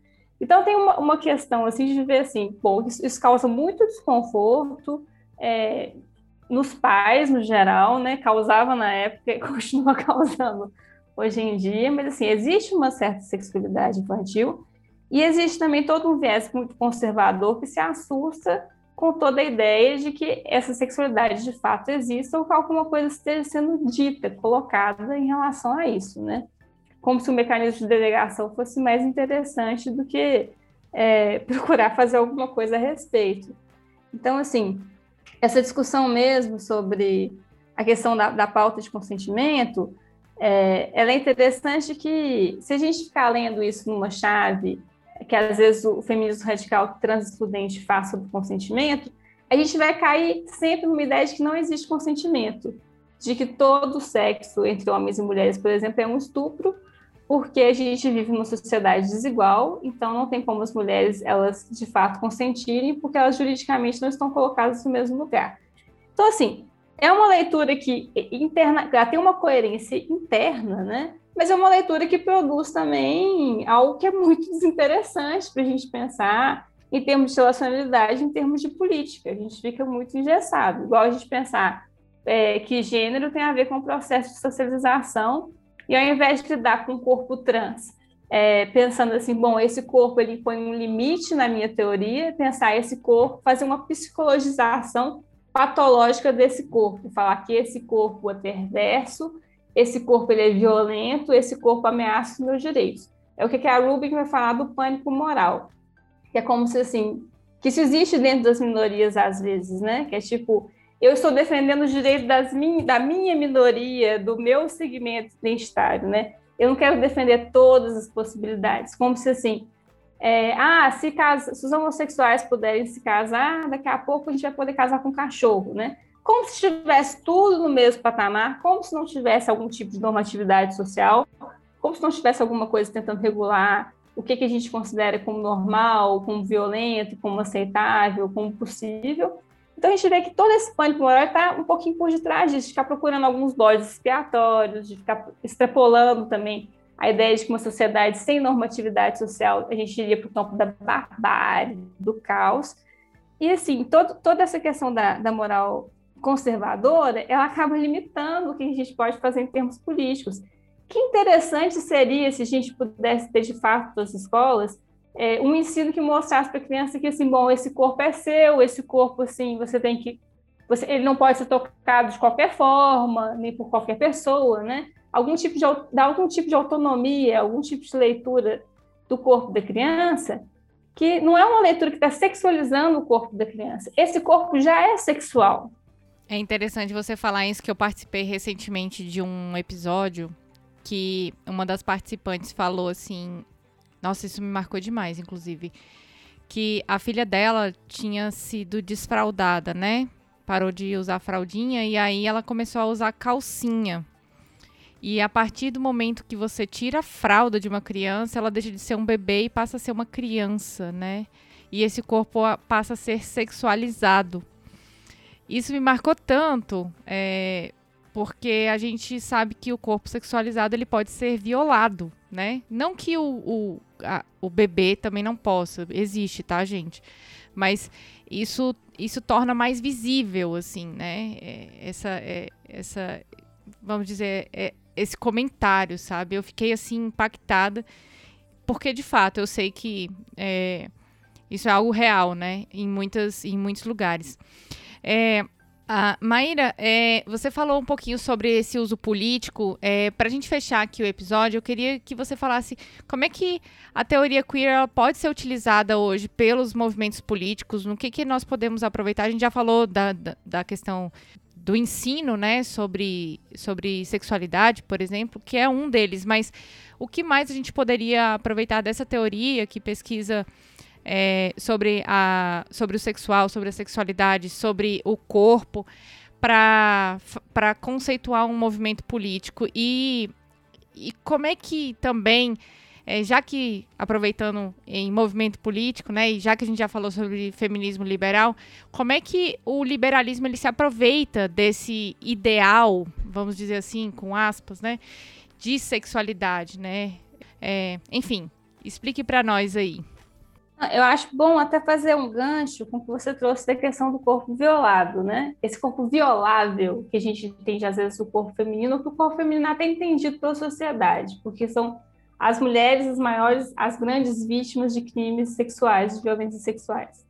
Então tem uma, uma questão assim de ver assim, pô, isso, isso causa muito desconforto é, nos pais no geral, né? Causava na época e continua causando hoje em dia, mas assim existe uma certa sexualidade infantil e existe também todo um viés muito conservador que se assusta com toda a ideia de que essa sexualidade de fato exista ou que alguma coisa esteja sendo dita, colocada em relação a isso, né? como se o mecanismo de delegação fosse mais interessante do que é, procurar fazer alguma coisa a respeito. Então, assim, essa discussão mesmo sobre a questão da, da pauta de consentimento, é, ela é interessante que, se a gente ficar lendo isso numa chave, que às vezes o feminismo radical transexcludente faz sobre consentimento, a gente vai cair sempre numa ideia de que não existe consentimento, de que todo sexo entre homens e mulheres, por exemplo, é um estupro, porque a gente vive numa sociedade desigual, então não tem como as mulheres elas de fato consentirem, porque elas juridicamente não estão colocadas no mesmo lugar. Então assim, é uma leitura que interna, ela tem uma coerência interna, né? Mas é uma leitura que produz também algo que é muito desinteressante para a gente pensar em termos de relacionalidade, em termos de política. A gente fica muito engessado. Igual a gente pensar é, que gênero tem a ver com o processo de socialização e ao invés de lidar com o corpo trans, é, pensando assim, bom, esse corpo ele põe um limite na minha teoria, pensar esse corpo, fazer uma psicologização patológica desse corpo, falar que esse corpo é perverso, esse corpo ele é violento, esse corpo ameaça os meus direitos. É o que a Rubin vai falar do pânico moral, que é como se assim, que isso existe dentro das minorias às vezes, né? Que é tipo, eu estou defendendo os direitos das min da minha minoria, do meu segmento identitário, né? Eu não quero defender todas as possibilidades, como se assim, é, ah, se, casa, se os homossexuais puderem se casar, daqui a pouco a gente vai poder casar com cachorro, né? Como se tivesse tudo no mesmo patamar, como se não tivesse algum tipo de normatividade social, como se não tivesse alguma coisa tentando regular o que, que a gente considera como normal, como violento, como aceitável, como possível, então a gente vê que todo esse pânico moral está um pouquinho por detrás disso, de ficar procurando alguns bodes expiatórios, de ficar extrapolando também a ideia de que uma sociedade sem normatividade social a gente iria para o campo da barbárie, do caos. E assim, todo, toda essa questão da, da moral conservadora, ela acaba limitando o que a gente pode fazer em termos políticos. Que interessante seria se a gente pudesse ter de fato as escolas é, um ensino que mostrasse para a criança que assim, bom, esse corpo é seu, esse corpo assim, você tem que você, ele não pode ser tocado de qualquer forma, nem por qualquer pessoa, né? Algum tipo de dar algum tipo de autonomia, algum tipo de leitura do corpo da criança, que não é uma leitura que está sexualizando o corpo da criança. Esse corpo já é sexual. É interessante você falar isso que eu participei recentemente de um episódio que uma das participantes falou assim, nossa, isso me marcou demais, inclusive. Que a filha dela tinha sido desfraudada, né? Parou de usar fraldinha e aí ela começou a usar calcinha. E a partir do momento que você tira a fralda de uma criança, ela deixa de ser um bebê e passa a ser uma criança, né? E esse corpo passa a ser sexualizado. Isso me marcou tanto, é, porque a gente sabe que o corpo sexualizado ele pode ser violado, né? Não que o, o, a, o bebê também não possa, existe, tá, gente? Mas isso, isso torna mais visível, assim, né? É, essa, é, essa, vamos dizer, é, esse comentário, sabe? Eu fiquei, assim, impactada, porque, de fato, eu sei que é, isso é algo real, né? Em, muitas, em muitos lugares. É, Maíra, é, você falou um pouquinho sobre esse uso político. É, Para a gente fechar aqui o episódio, eu queria que você falasse como é que a teoria queer pode ser utilizada hoje pelos movimentos políticos, no que, que nós podemos aproveitar. A gente já falou da, da, da questão do ensino, né, sobre, sobre sexualidade, por exemplo, que é um deles, mas o que mais a gente poderia aproveitar dessa teoria que pesquisa é, sobre, a, sobre o sexual, sobre a sexualidade, sobre o corpo, para conceituar um movimento político. E, e como é que também, é, já que, aproveitando em movimento político, né, e já que a gente já falou sobre feminismo liberal, como é que o liberalismo ele se aproveita desse ideal, vamos dizer assim, com aspas, né, de sexualidade, né? É, enfim, explique para nós aí. Eu acho bom até fazer um gancho com o que você trouxe da questão do corpo violado, né? Esse corpo violável que a gente entende às vezes o corpo feminino, que o corpo feminino até entendido pela sociedade, porque são as mulheres as maiores, as grandes vítimas de crimes sexuais, de violências sexuais.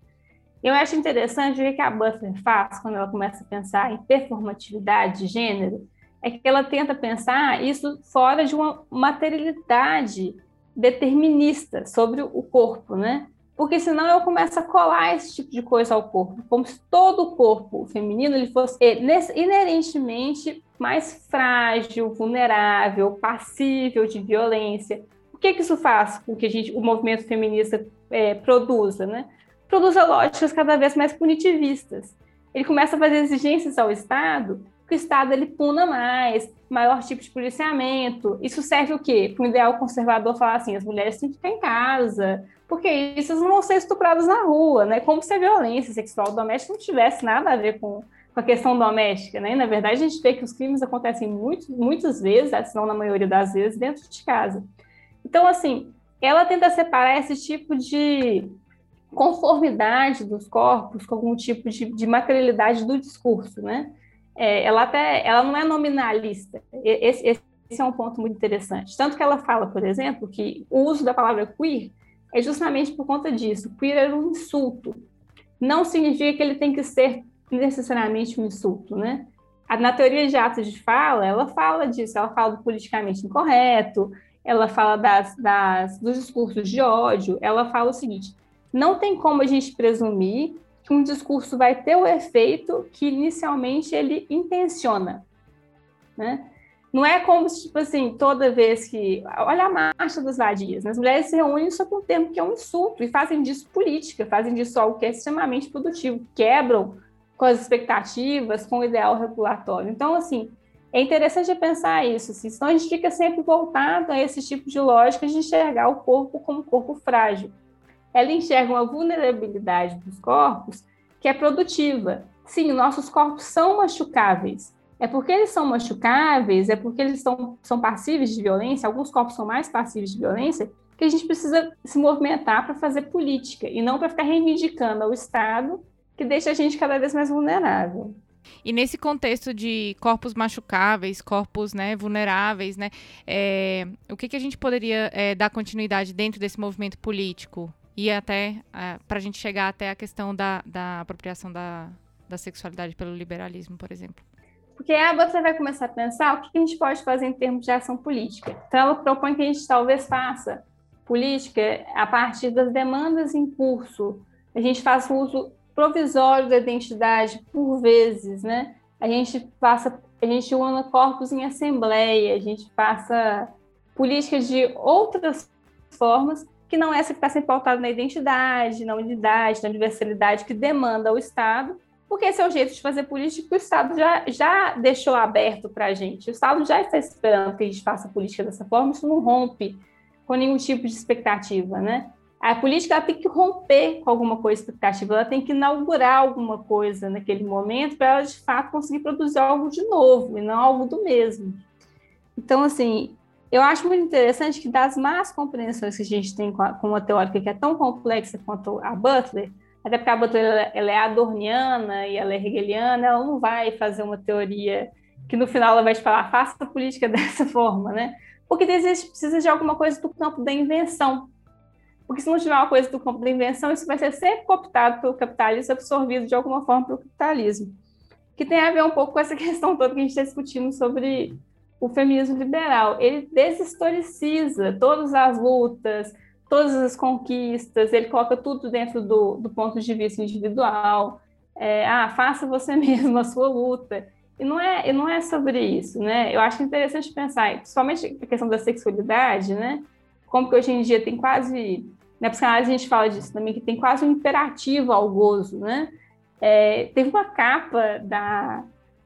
Eu acho interessante o que a Butler faz quando ela começa a pensar em performatividade de gênero, é que ela tenta pensar isso fora de uma materialidade determinista sobre o corpo, né? Porque senão eu começo a colar esse tipo de coisa ao corpo, como se todo o corpo feminino ele fosse inerentemente mais frágil, vulnerável, passível de violência. O que, que isso faz com que a gente, o movimento feminista é, produza, né? Produza lógicas cada vez mais punitivistas. Ele começa a fazer exigências ao Estado que o Estado ele puna mais, maior tipo de policiamento. Isso serve o quê? Para um ideal conservador falar assim, as mulheres têm que ficar em casa, porque isso não vão ser estupradas na rua, né? Como se a violência sexual doméstica não tivesse nada a ver com, com a questão doméstica, né? Na verdade, a gente vê que os crimes acontecem muito, muitas vezes, se não na maioria das vezes, dentro de casa. Então, assim, ela tenta separar esse tipo de conformidade dos corpos com algum tipo de, de materialidade do discurso, né? É, ela até, ela não é nominalista. Esse, esse é um ponto muito interessante. Tanto que ela fala, por exemplo, que o uso da palavra queer é justamente por conta disso. Queer era um insulto. Não significa que ele tem que ser necessariamente um insulto, né? Na teoria de atos de fala, ela fala disso, ela fala do politicamente incorreto, ela fala das, das, dos discursos de ódio, ela fala o seguinte: não tem como a gente presumir que um discurso vai ter o efeito que inicialmente ele intenciona, né? Não é como se, tipo assim, toda vez que. Olha a marcha das vadias, né? as mulheres se reúnem só com um termo que é um insulto e fazem disso política, fazem disso algo que é extremamente produtivo, quebram com as expectativas, com o ideal regulatório. Então, assim, é interessante pensar isso, assim, senão a gente fica sempre voltado a esse tipo de lógica de enxergar o corpo como corpo frágil. Ela enxerga uma vulnerabilidade dos corpos que é produtiva. Sim, nossos corpos são machucáveis, é porque eles são machucáveis, é porque eles são, são passíveis de violência, alguns corpos são mais passíveis de violência, que a gente precisa se movimentar para fazer política e não para ficar reivindicando ao Estado que deixa a gente cada vez mais vulnerável. E nesse contexto de corpos machucáveis, corpos né, vulneráveis, né, é, o que, que a gente poderia é, dar continuidade dentro desse movimento político? E até é, para a gente chegar até a questão da, da apropriação da, da sexualidade pelo liberalismo, por exemplo. Porque a você vai começar a pensar o que a gente pode fazer em termos de ação política. Então, ela propõe que a gente talvez faça política a partir das demandas em curso. A gente faça uso provisório da identidade por vezes, né? A gente faça, a gente una corpos em assembleia, a gente faça políticas de outras formas que não é essa que está sendo pautada na identidade, na unidade, na universalidade que demanda o Estado, porque esse é o jeito de fazer política que o Estado já, já deixou aberto para a gente. O Estado já está esperando que a gente faça política dessa forma, isso não rompe com nenhum tipo de expectativa, né? A política tem que romper com alguma coisa expectativa, ela tem que inaugurar alguma coisa naquele momento para ela, de fato, conseguir produzir algo de novo e não algo do mesmo. Então, assim, eu acho muito interessante que das más compreensões que a gente tem com, a, com uma teórica que é tão complexa quanto a Butler, até porque a Butler ela é adorniana e ela é hegeliana, ela não vai fazer uma teoria que no final ela vai te falar, faça a política dessa forma, né? Porque precisa de alguma coisa do campo da invenção. Porque se não tiver uma coisa do campo da invenção, isso vai ser sempre cooptado pelo capitalismo, absorvido de alguma forma pelo capitalismo. que tem a ver um pouco com essa questão toda que a gente está discutindo sobre o feminismo liberal. Ele deshistoriciza todas as lutas, todas as conquistas, ele coloca tudo dentro do, do ponto de vista individual. É, ah, faça você mesmo a sua luta. E não é, e não é sobre isso, né? Eu acho interessante pensar, principalmente a questão da sexualidade, né? Como que hoje em dia tem quase, na psicanálise a gente fala disso também, que tem quase um imperativo ao gozo, né? É, teve uma capa da,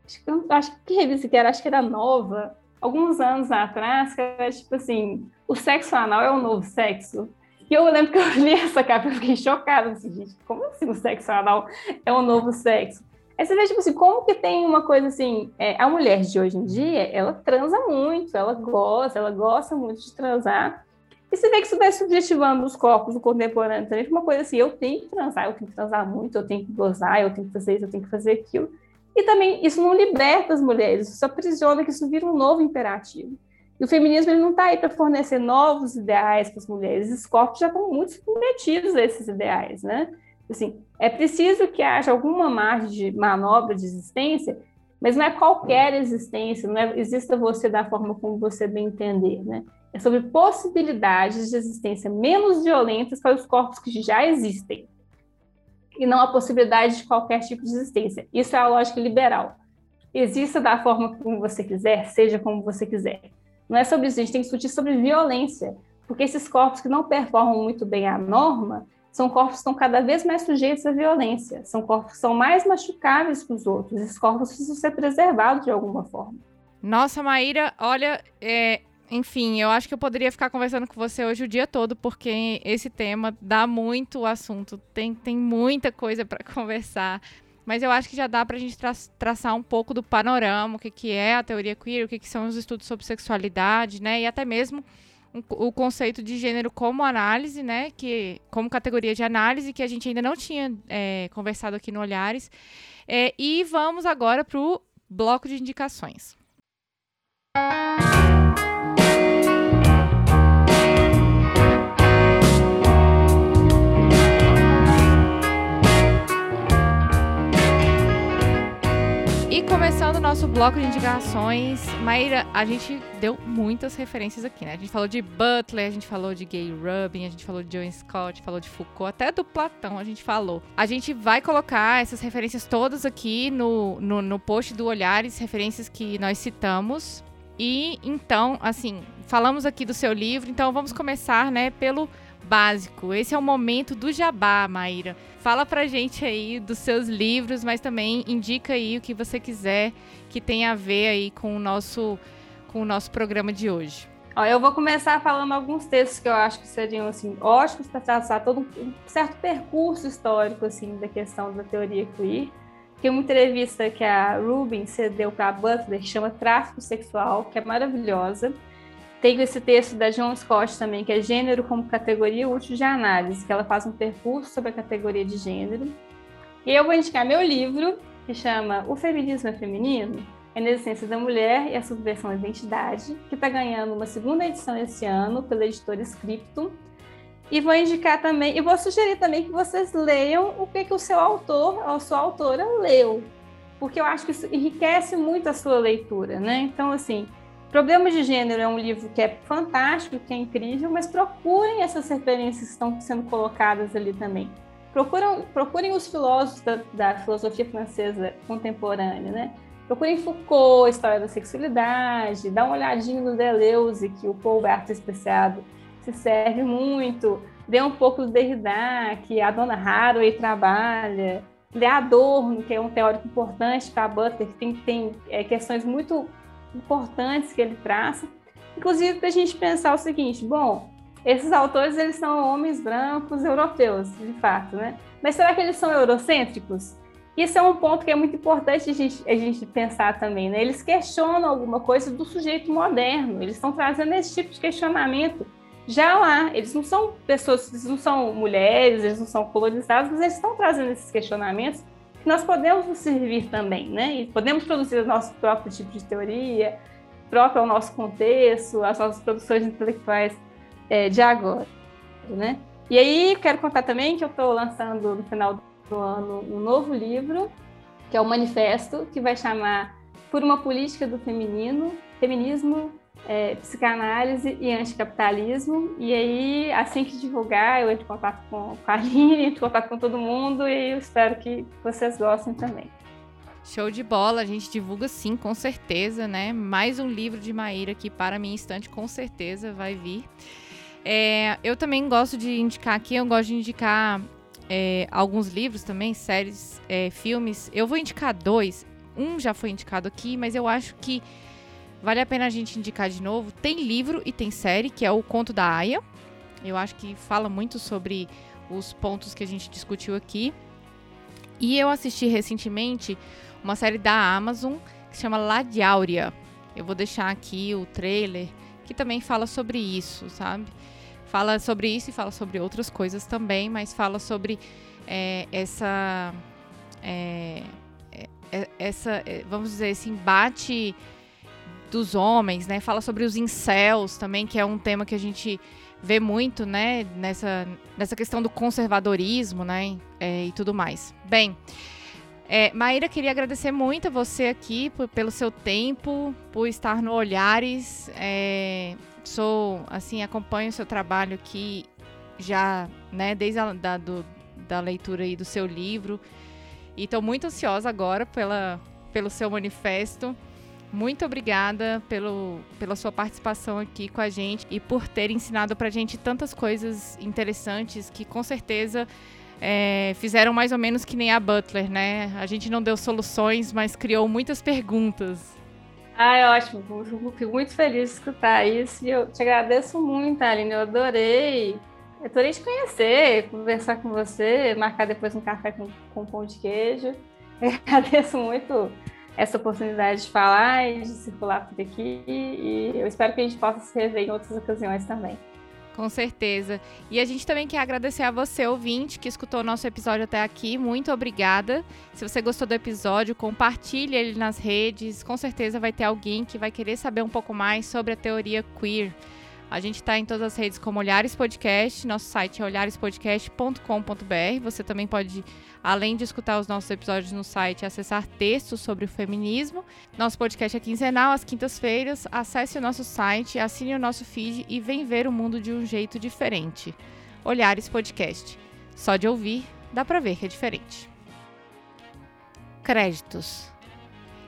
acho que, acho que revista que era, acho que era nova, alguns anos atrás, que era tipo assim, o sexo anal é o novo sexo. E eu lembro que eu li essa capa e fiquei chocada, assim, gente, como assim o sexo anal é o novo sexo? Aí você vê, tipo assim, como que tem uma coisa assim, é, a mulher de hoje em dia, ela transa muito, ela gosta, ela gosta muito de transar, e você vê que isso vai subjetivando os corpos do contemporâneo também, uma coisa assim, eu tenho que transar, eu tenho que transar muito, eu tenho que gozar, eu tenho que fazer isso, eu tenho que fazer aquilo. E também isso não liberta as mulheres, isso aprisiona que isso vira um novo imperativo. E o feminismo ele não está aí para fornecer novos ideais para as mulheres, esses corpos já estão muito submetidos a esses ideais, né? Assim, é preciso que haja alguma margem de manobra de existência, mas não é qualquer existência, não é exista você da forma como você bem entender, né? É sobre possibilidades de existência menos violentas para os corpos que já existem, e não a possibilidade de qualquer tipo de existência. Isso é a lógica liberal. Exista da forma como você quiser, seja como você quiser. Não é sobre isso, a gente tem que discutir sobre violência, porque esses corpos que não performam muito bem a norma, são corpos que estão cada vez mais sujeitos à violência, são corpos que são mais machucáveis que os outros, esses corpos precisam ser preservados de alguma forma. Nossa, Maíra, olha, é, enfim, eu acho que eu poderia ficar conversando com você hoje o dia todo, porque esse tema dá muito assunto, tem, tem muita coisa para conversar. Mas eu acho que já dá para a gente tra traçar um pouco do panorama, o que, que é a teoria queer, o que, que são os estudos sobre sexualidade, né? E até mesmo o conceito de gênero como análise, né, que como categoria de análise que a gente ainda não tinha é, conversado aqui no Olhares. É, e vamos agora para o bloco de indicações. Começando o nosso bloco de indicações, Maíra, a gente deu muitas referências aqui, né? A gente falou de Butler, a gente falou de Gay Rubin, a gente falou de John Scott, falou de Foucault, até do Platão a gente falou. A gente vai colocar essas referências todas aqui no, no, no post do Olhares, referências que nós citamos. E então, assim, falamos aqui do seu livro, então vamos começar, né, pelo básico. Esse é o momento do jabá, Maíra. Fala pra gente aí dos seus livros, mas também indica aí o que você quiser que tenha a ver aí com o nosso, com o nosso programa de hoje. Ó, eu vou começar falando alguns textos que eu acho que seriam assim ótimos para traçar todo um certo percurso histórico assim da questão da teoria queer. Tem uma entrevista que a Rubin cedeu para a Butler que chama Tráfico Sexual, que é maravilhosa. Tem esse texto da John Scott também, que é Gênero como Categoria Útil de Análise, que ela faz um percurso sobre a categoria de gênero. E eu vou indicar meu livro, que chama O Feminismo é Feminino? A Inexistência da Mulher e a Subversão da Identidade, que está ganhando uma segunda edição esse ano pela editora Scriptum. E vou indicar também, e vou sugerir também que vocês leiam o que, que o seu autor ou sua autora leu, porque eu acho que isso enriquece muito a sua leitura, né? Então, assim, Problemas de Gênero é um livro que é fantástico, que é incrível, mas procurem essas referências que estão sendo colocadas ali também. Procurem, procurem os filósofos da, da filosofia francesa contemporânea, né? Procurem Foucault, História da Sexualidade, dá uma olhadinha no Deleuze, que o Paul Barthes Especiado se serve muito, dê um pouco do Derrida, que a dona Haraway trabalha, lê Adorno, que é um teórico importante para Butler, que tem, tem é, questões muito importantes que ele traça, inclusive para a gente pensar o seguinte: bom, esses autores eles são homens brancos europeus, de fato, né? Mas será que eles são eurocêntricos? Isso é um ponto que é muito importante a gente, a gente pensar também, né? Eles questionam alguma coisa do sujeito moderno, eles estão trazendo esse tipo de questionamento já lá. Eles não são pessoas, eles não são mulheres, eles não são colonizados, mas eles estão trazendo esses questionamentos que nós podemos nos servir também, né? E podemos produzir o nosso próprio tipo de teoria, próprio ao nosso contexto, as nossas produções intelectuais é, de agora, né? E aí quero contar também que eu estou lançando no final do ano um novo livro que é o manifesto, que vai chamar Por uma Política do Feminino, Feminismo, é, Psicanálise e Anticapitalismo. E aí, assim que divulgar, eu entro em contato com a Aline, entro em contato com todo mundo e eu espero que vocês gostem também. Show de bola, a gente divulga sim, com certeza, né? Mais um livro de Maíra que para minha estante com certeza vai vir. É, eu também gosto de indicar aqui, eu gosto de indicar é, alguns livros também, séries, é, filmes. Eu vou indicar dois. Um já foi indicado aqui, mas eu acho que vale a pena a gente indicar de novo. Tem livro e tem série, que é o Conto da Aya. Eu acho que fala muito sobre os pontos que a gente discutiu aqui. E eu assisti recentemente uma série da Amazon que se chama Ladiáurea. Eu vou deixar aqui o trailer que também fala sobre isso, sabe? Fala sobre isso e fala sobre outras coisas também, mas fala sobre é, essa, é, é, essa, é, vamos dizer, esse embate dos homens, né? Fala sobre os incels também, que é um tema que a gente vê muito, né? Nessa, nessa questão do conservadorismo, né? É, e tudo mais. Bem, é, Maíra, queria agradecer muito a você aqui por, pelo seu tempo, por estar no Olhares. É, sou, assim, acompanho o seu trabalho aqui já, né, desde a da, do, da leitura aí do seu livro. E estou muito ansiosa agora pela, pelo seu manifesto. Muito obrigada pelo, pela sua participação aqui com a gente e por ter ensinado para a gente tantas coisas interessantes que com certeza é, fizeram mais ou menos que nem a Butler, né? A gente não deu soluções, mas criou muitas perguntas. Ah, é ótimo. Fico muito feliz de escutar isso. E eu te agradeço muito, Aline. Eu adorei. Eu adorei te conhecer, conversar com você, marcar depois um café com, com pão de queijo. Eu agradeço muito essa oportunidade de falar e de circular por aqui. E eu espero que a gente possa se rever em outras ocasiões também. Com certeza. E a gente também quer agradecer a você, ouvinte, que escutou o nosso episódio até aqui. Muito obrigada. Se você gostou do episódio, compartilhe ele nas redes. Com certeza vai ter alguém que vai querer saber um pouco mais sobre a teoria queer. A gente está em todas as redes como Olhares Podcast, nosso site é olharespodcast.com.br. Você também pode, além de escutar os nossos episódios no site, acessar textos sobre o feminismo. Nosso podcast é quinzenal, às quintas-feiras. Acesse o nosso site, assine o nosso feed e vem ver o mundo de um jeito diferente. Olhares Podcast. Só de ouvir, dá para ver que é diferente. Créditos.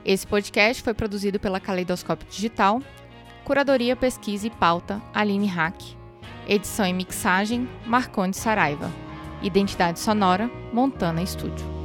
Esse podcast foi produzido pela Caleidoscópio Digital Curadoria, Pesquisa e Pauta, Aline Hack. Edição e mixagem, Marconde Saraiva. Identidade sonora, Montana Estúdio.